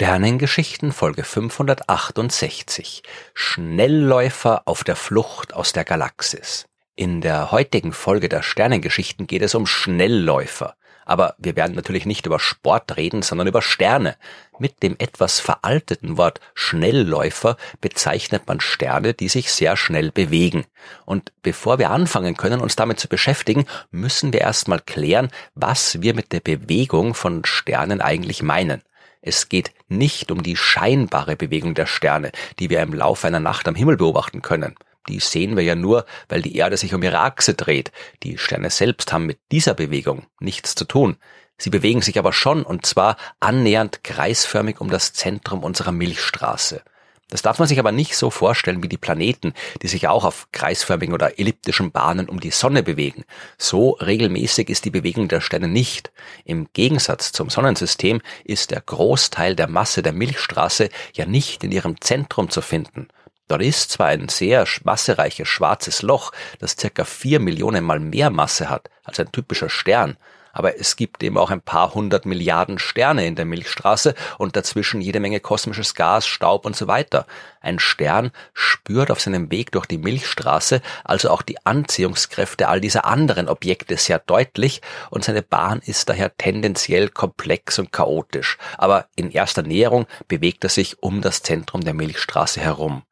Sternengeschichten Folge 568 Schnellläufer auf der Flucht aus der Galaxis. In der heutigen Folge der Sternengeschichten geht es um Schnellläufer. Aber wir werden natürlich nicht über Sport reden, sondern über Sterne. Mit dem etwas veralteten Wort Schnellläufer bezeichnet man Sterne, die sich sehr schnell bewegen. Und bevor wir anfangen können, uns damit zu beschäftigen, müssen wir erstmal klären, was wir mit der Bewegung von Sternen eigentlich meinen. Es geht nicht um die scheinbare Bewegung der Sterne, die wir im Laufe einer Nacht am Himmel beobachten können. Die sehen wir ja nur, weil die Erde sich um ihre Achse dreht. Die Sterne selbst haben mit dieser Bewegung nichts zu tun. Sie bewegen sich aber schon, und zwar annähernd kreisförmig um das Zentrum unserer Milchstraße. Das darf man sich aber nicht so vorstellen wie die Planeten, die sich auch auf kreisförmigen oder elliptischen Bahnen um die Sonne bewegen. So regelmäßig ist die Bewegung der Sterne nicht. Im Gegensatz zum Sonnensystem ist der Großteil der Masse der Milchstraße ja nicht in ihrem Zentrum zu finden. Dort ist zwar ein sehr massereiches schwarzes Loch, das circa vier Millionen mal mehr Masse hat als ein typischer Stern, aber es gibt eben auch ein paar hundert Milliarden Sterne in der Milchstraße und dazwischen jede Menge kosmisches Gas, Staub und so weiter. Ein Stern spürt auf seinem Weg durch die Milchstraße also auch die Anziehungskräfte all dieser anderen Objekte sehr deutlich und seine Bahn ist daher tendenziell komplex und chaotisch. Aber in erster Näherung bewegt er sich um das Zentrum der Milchstraße herum.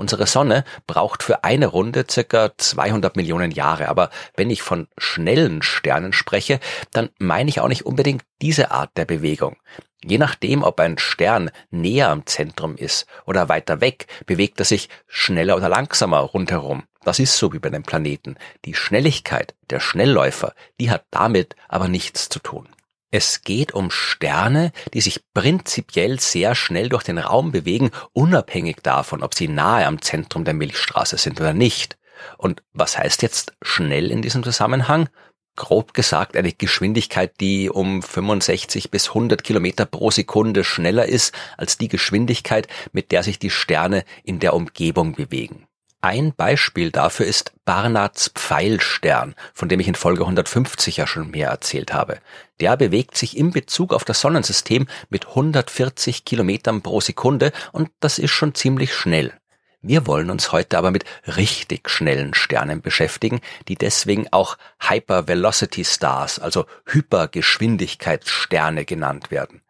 Unsere Sonne braucht für eine Runde circa 200 Millionen Jahre, aber wenn ich von schnellen Sternen spreche, dann meine ich auch nicht unbedingt diese Art der Bewegung. Je nachdem, ob ein Stern näher am Zentrum ist oder weiter weg, bewegt er sich schneller oder langsamer rundherum. Das ist so wie bei den Planeten. Die Schnelligkeit der Schnellläufer, die hat damit aber nichts zu tun. Es geht um Sterne, die sich prinzipiell sehr schnell durch den Raum bewegen, unabhängig davon, ob sie nahe am Zentrum der Milchstraße sind oder nicht. Und was heißt jetzt schnell in diesem Zusammenhang? Grob gesagt eine Geschwindigkeit, die um 65 bis 100 Kilometer pro Sekunde schneller ist als die Geschwindigkeit, mit der sich die Sterne in der Umgebung bewegen. Ein Beispiel dafür ist Barnards Pfeilstern, von dem ich in Folge 150 ja schon mehr erzählt habe. Der bewegt sich in Bezug auf das Sonnensystem mit 140 Kilometern pro Sekunde und das ist schon ziemlich schnell. Wir wollen uns heute aber mit richtig schnellen Sternen beschäftigen, die deswegen auch Hypervelocity Stars, also Hypergeschwindigkeitssterne genannt werden.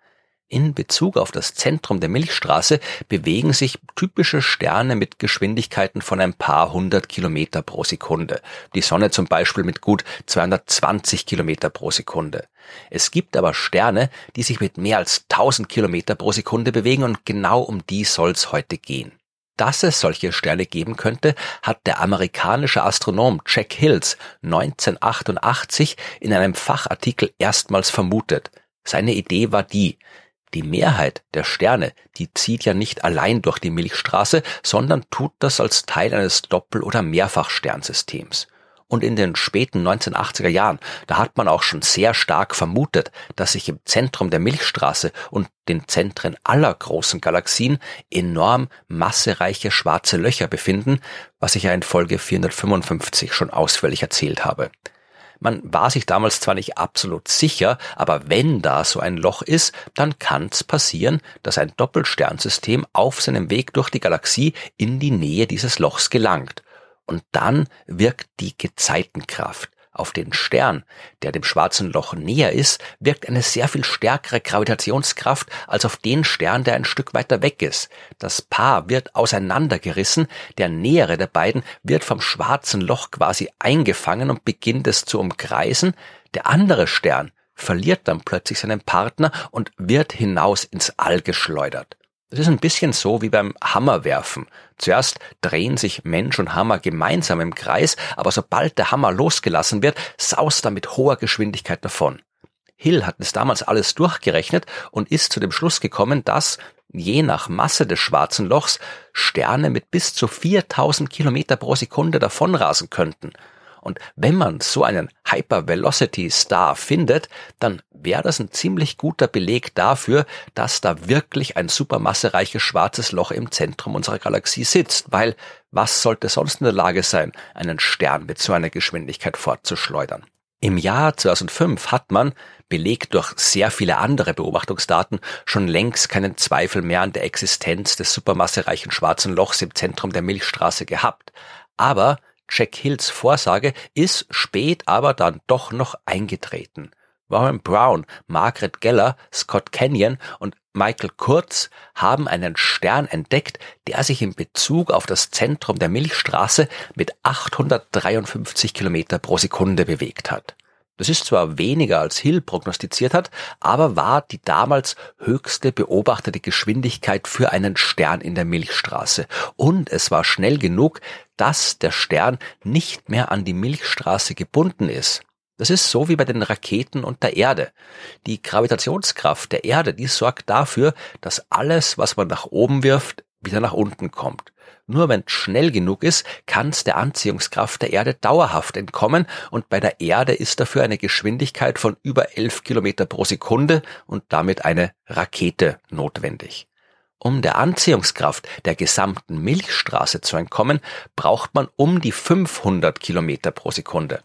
In Bezug auf das Zentrum der Milchstraße bewegen sich typische Sterne mit Geschwindigkeiten von ein paar hundert Kilometer pro Sekunde. Die Sonne zum Beispiel mit gut 220 Kilometer pro Sekunde. Es gibt aber Sterne, die sich mit mehr als 1000 Kilometer pro Sekunde bewegen und genau um die soll's heute gehen. Dass es solche Sterne geben könnte, hat der amerikanische Astronom Jack Hills 1988 in einem Fachartikel erstmals vermutet. Seine Idee war die, die Mehrheit der Sterne, die zieht ja nicht allein durch die Milchstraße, sondern tut das als Teil eines Doppel- oder Mehrfachsternsystems. Und in den späten 1980er Jahren, da hat man auch schon sehr stark vermutet, dass sich im Zentrum der Milchstraße und den Zentren aller großen Galaxien enorm massereiche schwarze Löcher befinden, was ich ja in Folge 455 schon ausführlich erzählt habe. Man war sich damals zwar nicht absolut sicher, aber wenn da so ein Loch ist, dann kann es passieren, dass ein Doppelsternsystem auf seinem Weg durch die Galaxie in die Nähe dieses Lochs gelangt. Und dann wirkt die Gezeitenkraft. Auf den Stern, der dem schwarzen Loch näher ist, wirkt eine sehr viel stärkere Gravitationskraft als auf den Stern, der ein Stück weiter weg ist. Das Paar wird auseinandergerissen, der nähere der beiden wird vom schwarzen Loch quasi eingefangen und beginnt es zu umkreisen, der andere Stern verliert dann plötzlich seinen Partner und wird hinaus ins All geschleudert. Es ist ein bisschen so wie beim Hammerwerfen. Zuerst drehen sich Mensch und Hammer gemeinsam im Kreis, aber sobald der Hammer losgelassen wird, saust er mit hoher Geschwindigkeit davon. Hill hat es damals alles durchgerechnet und ist zu dem Schluss gekommen, dass, je nach Masse des schwarzen Lochs, Sterne mit bis zu 4000 Kilometer pro Sekunde davonrasen könnten. Und wenn man so einen Hypervelocity Star findet, dann wäre das ein ziemlich guter Beleg dafür, dass da wirklich ein supermassereiches schwarzes Loch im Zentrum unserer Galaxie sitzt, weil was sollte sonst in der Lage sein, einen Stern mit so einer Geschwindigkeit fortzuschleudern? Im Jahr 2005 hat man, belegt durch sehr viele andere Beobachtungsdaten, schon längst keinen Zweifel mehr an der Existenz des supermassereichen schwarzen Lochs im Zentrum der Milchstraße gehabt. Aber Jack Hills Vorsage ist spät aber dann doch noch eingetreten. Warren Brown, Margaret Geller, Scott Kenyon und Michael Kurz haben einen Stern entdeckt, der sich in Bezug auf das Zentrum der Milchstraße mit 853 Kilometer pro Sekunde bewegt hat. Das ist zwar weniger als Hill prognostiziert hat, aber war die damals höchste beobachtete Geschwindigkeit für einen Stern in der Milchstraße. Und es war schnell genug, dass der Stern nicht mehr an die Milchstraße gebunden ist. Das ist so wie bei den Raketen und der Erde. Die Gravitationskraft der Erde, die sorgt dafür, dass alles, was man nach oben wirft, wieder nach unten kommt. Nur wenn es schnell genug ist, kann es der Anziehungskraft der Erde dauerhaft entkommen und bei der Erde ist dafür eine Geschwindigkeit von über 11 Kilometer pro Sekunde und damit eine Rakete notwendig. Um der Anziehungskraft der gesamten Milchstraße zu entkommen, braucht man um die 500 Kilometer pro Sekunde.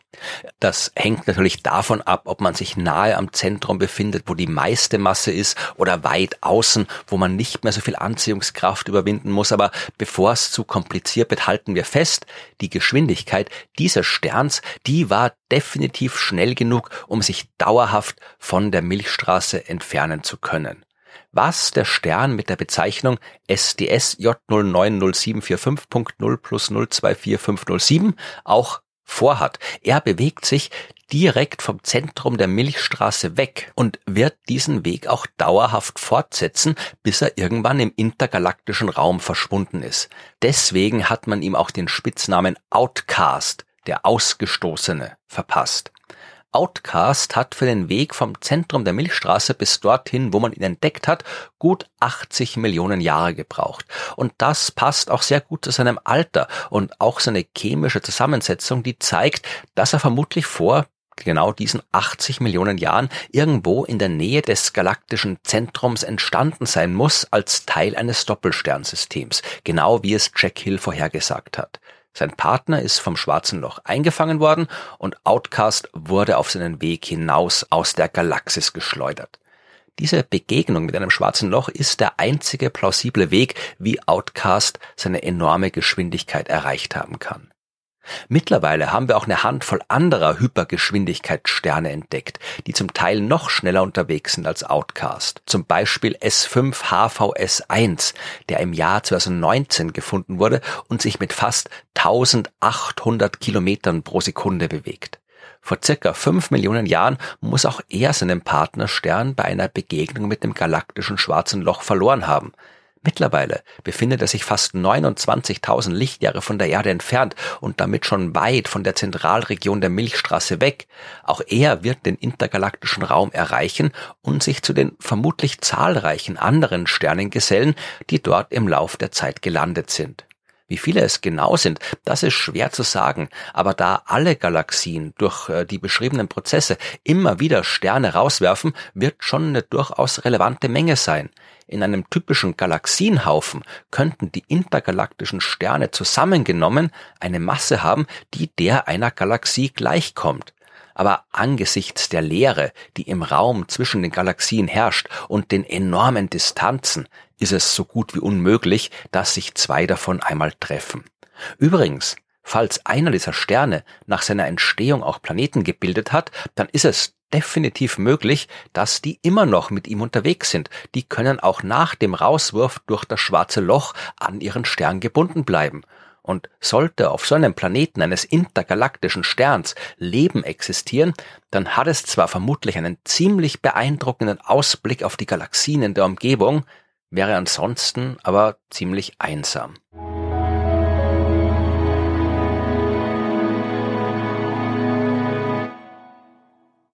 Das hängt natürlich davon ab, ob man sich nahe am Zentrum befindet, wo die meiste Masse ist, oder weit außen, wo man nicht mehr so viel Anziehungskraft überwinden muss. Aber bevor es zu kompliziert wird, halten wir fest, die Geschwindigkeit dieses Sterns, die war definitiv schnell genug, um sich dauerhaft von der Milchstraße entfernen zu können was der Stern mit der Bezeichnung SDS J090745.0 plus 024507 auch vorhat. Er bewegt sich direkt vom Zentrum der Milchstraße weg und wird diesen Weg auch dauerhaft fortsetzen, bis er irgendwann im intergalaktischen Raum verschwunden ist. Deswegen hat man ihm auch den Spitznamen Outcast, der Ausgestoßene, verpasst. Outcast hat für den Weg vom Zentrum der Milchstraße bis dorthin, wo man ihn entdeckt hat, gut 80 Millionen Jahre gebraucht. Und das passt auch sehr gut zu seinem Alter und auch seine chemische Zusammensetzung, die zeigt, dass er vermutlich vor genau diesen 80 Millionen Jahren irgendwo in der Nähe des galaktischen Zentrums entstanden sein muss als Teil eines Doppelsternsystems, genau wie es Jack Hill vorhergesagt hat. Sein Partner ist vom schwarzen Loch eingefangen worden und Outcast wurde auf seinen Weg hinaus aus der Galaxis geschleudert. Diese Begegnung mit einem schwarzen Loch ist der einzige plausible Weg, wie Outcast seine enorme Geschwindigkeit erreicht haben kann. Mittlerweile haben wir auch eine Handvoll anderer Hypergeschwindigkeitssterne entdeckt, die zum Teil noch schneller unterwegs sind als Outcast. Zum Beispiel S5 HVS1, der im Jahr 2019 gefunden wurde und sich mit fast 1800 Kilometern pro Sekunde bewegt. Vor circa fünf Millionen Jahren muss auch er seinen Partnerstern bei einer Begegnung mit dem galaktischen Schwarzen Loch verloren haben. Mittlerweile befindet er sich fast 29.000 Lichtjahre von der Erde entfernt und damit schon weit von der Zentralregion der Milchstraße weg. Auch er wird den intergalaktischen Raum erreichen und sich zu den vermutlich zahlreichen anderen Sternen gesellen, die dort im Lauf der Zeit gelandet sind. Wie viele es genau sind, das ist schwer zu sagen, aber da alle Galaxien durch äh, die beschriebenen Prozesse immer wieder Sterne rauswerfen, wird schon eine durchaus relevante Menge sein. In einem typischen Galaxienhaufen könnten die intergalaktischen Sterne zusammengenommen eine Masse haben, die der einer Galaxie gleichkommt. Aber angesichts der Leere, die im Raum zwischen den Galaxien herrscht und den enormen Distanzen, ist es so gut wie unmöglich, dass sich zwei davon einmal treffen. Übrigens, falls einer dieser Sterne nach seiner Entstehung auch Planeten gebildet hat, dann ist es definitiv möglich, dass die immer noch mit ihm unterwegs sind. Die können auch nach dem Rauswurf durch das schwarze Loch an ihren Stern gebunden bleiben. Und sollte auf so einem Planeten eines intergalaktischen Sterns Leben existieren, dann hat es zwar vermutlich einen ziemlich beeindruckenden Ausblick auf die Galaxien in der Umgebung, wäre ansonsten aber ziemlich einsam.